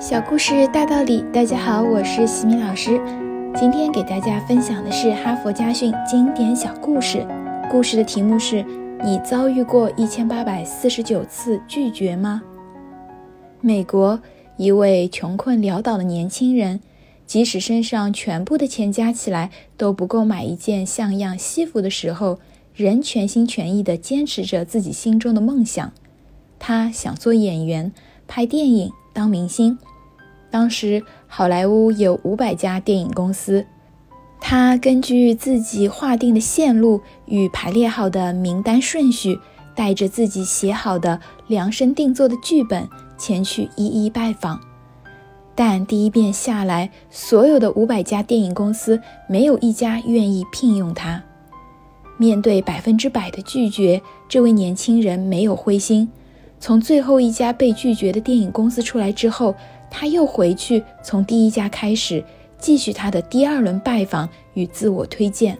小故事大道理，大家好，我是西米老师。今天给大家分享的是哈佛家训经典小故事。故事的题目是：你遭遇过一千八百四十九次拒绝吗？美国一位穷困潦倒的年轻人，即使身上全部的钱加起来都不够买一件像样西服的时候，仍全心全意地坚持着自己心中的梦想。他想做演员，拍电影。当明星，当时好莱坞有五百家电影公司，他根据自己划定的线路与排列好的名单顺序，带着自己写好的量身定做的剧本前去一一拜访。但第一遍下来，所有的五百家电影公司没有一家愿意聘用他。面对百分之百的拒绝，这位年轻人没有灰心。从最后一家被拒绝的电影公司出来之后，他又回去从第一家开始，继续他的第二轮拜访与自我推荐。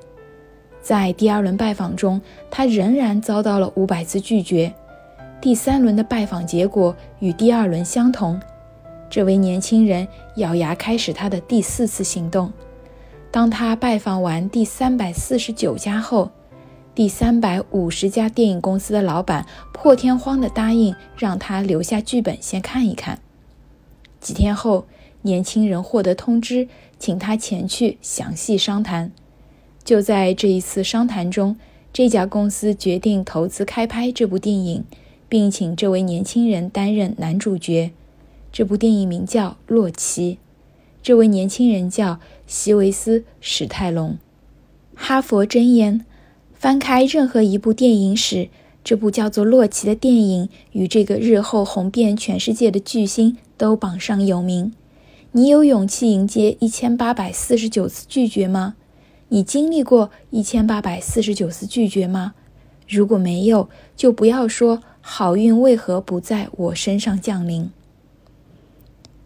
在第二轮拜访中，他仍然遭到了五百次拒绝。第三轮的拜访结果与第二轮相同。这位年轻人咬牙开始他的第四次行动。当他拜访完第三百四十九家后，第三百五十家电影公司的老板破天荒地答应让他留下剧本先看一看。几天后，年轻人获得通知，请他前去详细商谈。就在这一次商谈中，这家公司决定投资开拍这部电影，并请这位年轻人担任男主角。这部电影名叫《洛奇》，这位年轻人叫席维斯·史泰龙。哈佛箴言。翻开任何一部电影史，这部叫做《洛奇》的电影与这个日后红遍全世界的巨星都榜上有名。你有勇气迎接一千八百四十九次拒绝吗？你经历过一千八百四十九次拒绝吗？如果没有，就不要说好运为何不在我身上降临。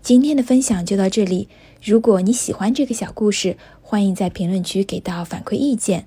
今天的分享就到这里。如果你喜欢这个小故事，欢迎在评论区给到反馈意见。